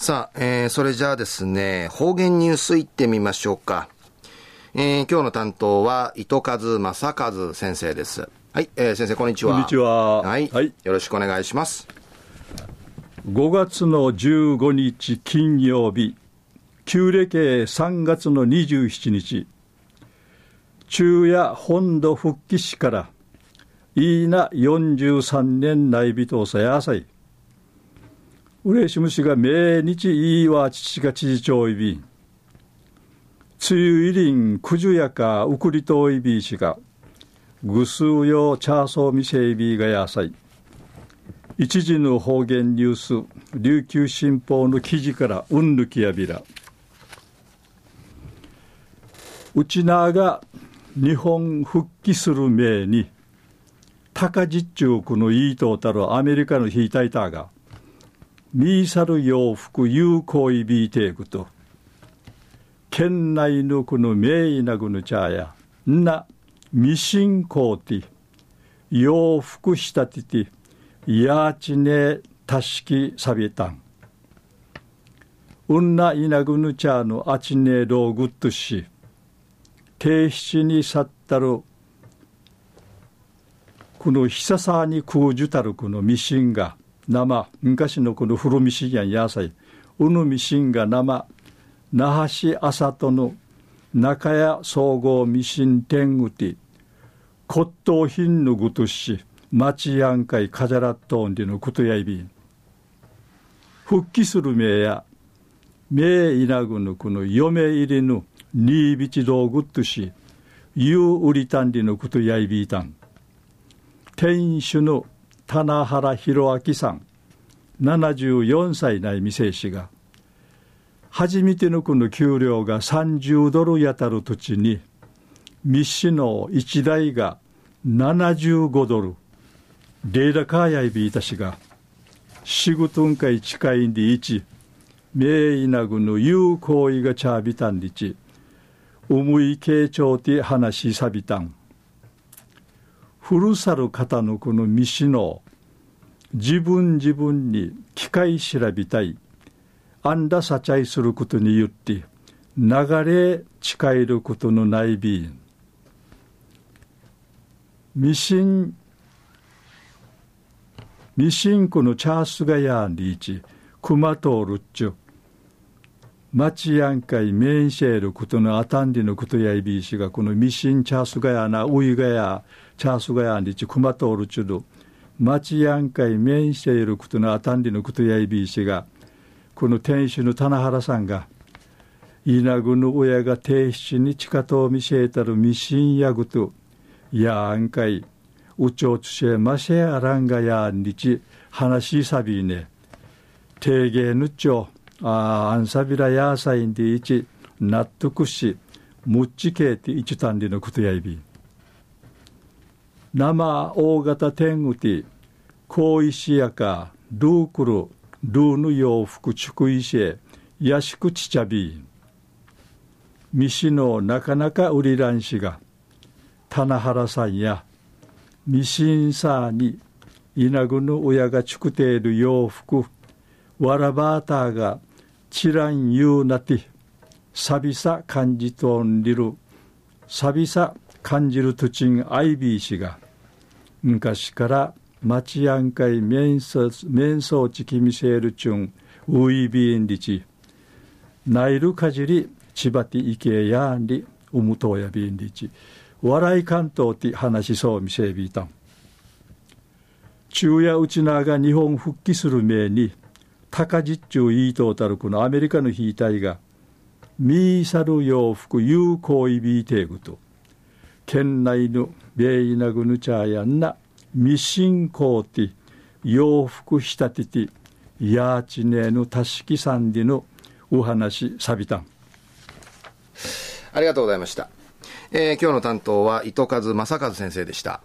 さあ、えー、それじゃあですね、方言ニュースいってみましょうか。えー、今日の担当は、糸数正和先生です。はい、えー、先生、こんにちは。こんにちは。はい。はい、よろしくお願いします。5月の15日金曜日、旧暦3月の27日、昼夜本土復帰史から、いいな43年内人さやさい。嬉しむしが命日いいわ父が知事長いび梅雨入りんくじゅやかうくりといびしがぐすうよチャーソーみせいびがやさい。一時の方言ニュース琉球新報の記事からうんぬきやびら。うちなが日本復帰する命に高実中区のいいとうたるアメリカのヒータイターがミーサル洋服有効意ビーテークと県内のこの名医なぐぬちゃやなミシンコーティ洋服したててやちねたしきさびたんうんないなぐぬちゃのあちねろうぐっとし停止に去ったるこのひささに空じゅたるこのミシンが生。昔のこの古ミシンや野菜。うぬミシンが生。那覇市浅戸の中屋総合ミシン店うて骨董品のぐとし町やんかいかじゃらっとんでのことやいびん。復帰する名や名いなぐのこの嫁入りの新びち道具としゆう売りたんりのことやいびいたん。店主の棚原弘明さん74歳ない店氏が初めてのこの給料が30ドルやたる土地に密使の1台が75ドルレーダカーヤイビータ氏が仕事んかい近いんで1名医なぐの有効意がチャービタンリチ重い傾聴て話しさびたん。古さる方のこの道の自分自分に機械調べたいあんださちゃいすることによって流れ近えることのないびんミシンミシンコのチャースガヤンリーチクマトールッチュ町やんかいメンシェールことのあたんりのことやいびいしがこのミシンチャースガヤなウイガヤチャースガヤンリチクマトールチュド町やんかい面していることのあたんりのことやいびいしがこの店主の棚原さんが稲具の親が亭主に地下と見せたるミシンやぐとやんかいうちょつしえませあらんがやんりち話しさびね。定芸ぬっちょああんさびらやさいんでいち納得しむっちけいていちたんりのことやいび。生大型天狗て高石やかルークルルーの洋服畜石へやしくちちゃび。みしのなかなか売りらんしが棚原さんやミシンさに稲具の親がちくている洋服わらばーたがちらんゆうなてさびさ感じとんりる。さびさ感じるとちんアイビー氏が昔から町やんかい面相面相ちきみせるちゅんウイビーンリチ。ナイルかじりちばていけやんりうむとやびんりち笑い関東って話しそうみせびたん。昼夜うちなが日本復帰する命に高実中いいとうたるこのアメリカの兵隊がミーサル洋服有効意ビーテーグと県内のベイナグヌチャーやんなミシンコーティ洋服仕立ててヤーチネのたしきさんでのお話さびたん。ありがとうございました、えー、今日の担当は糸数正和先生でした。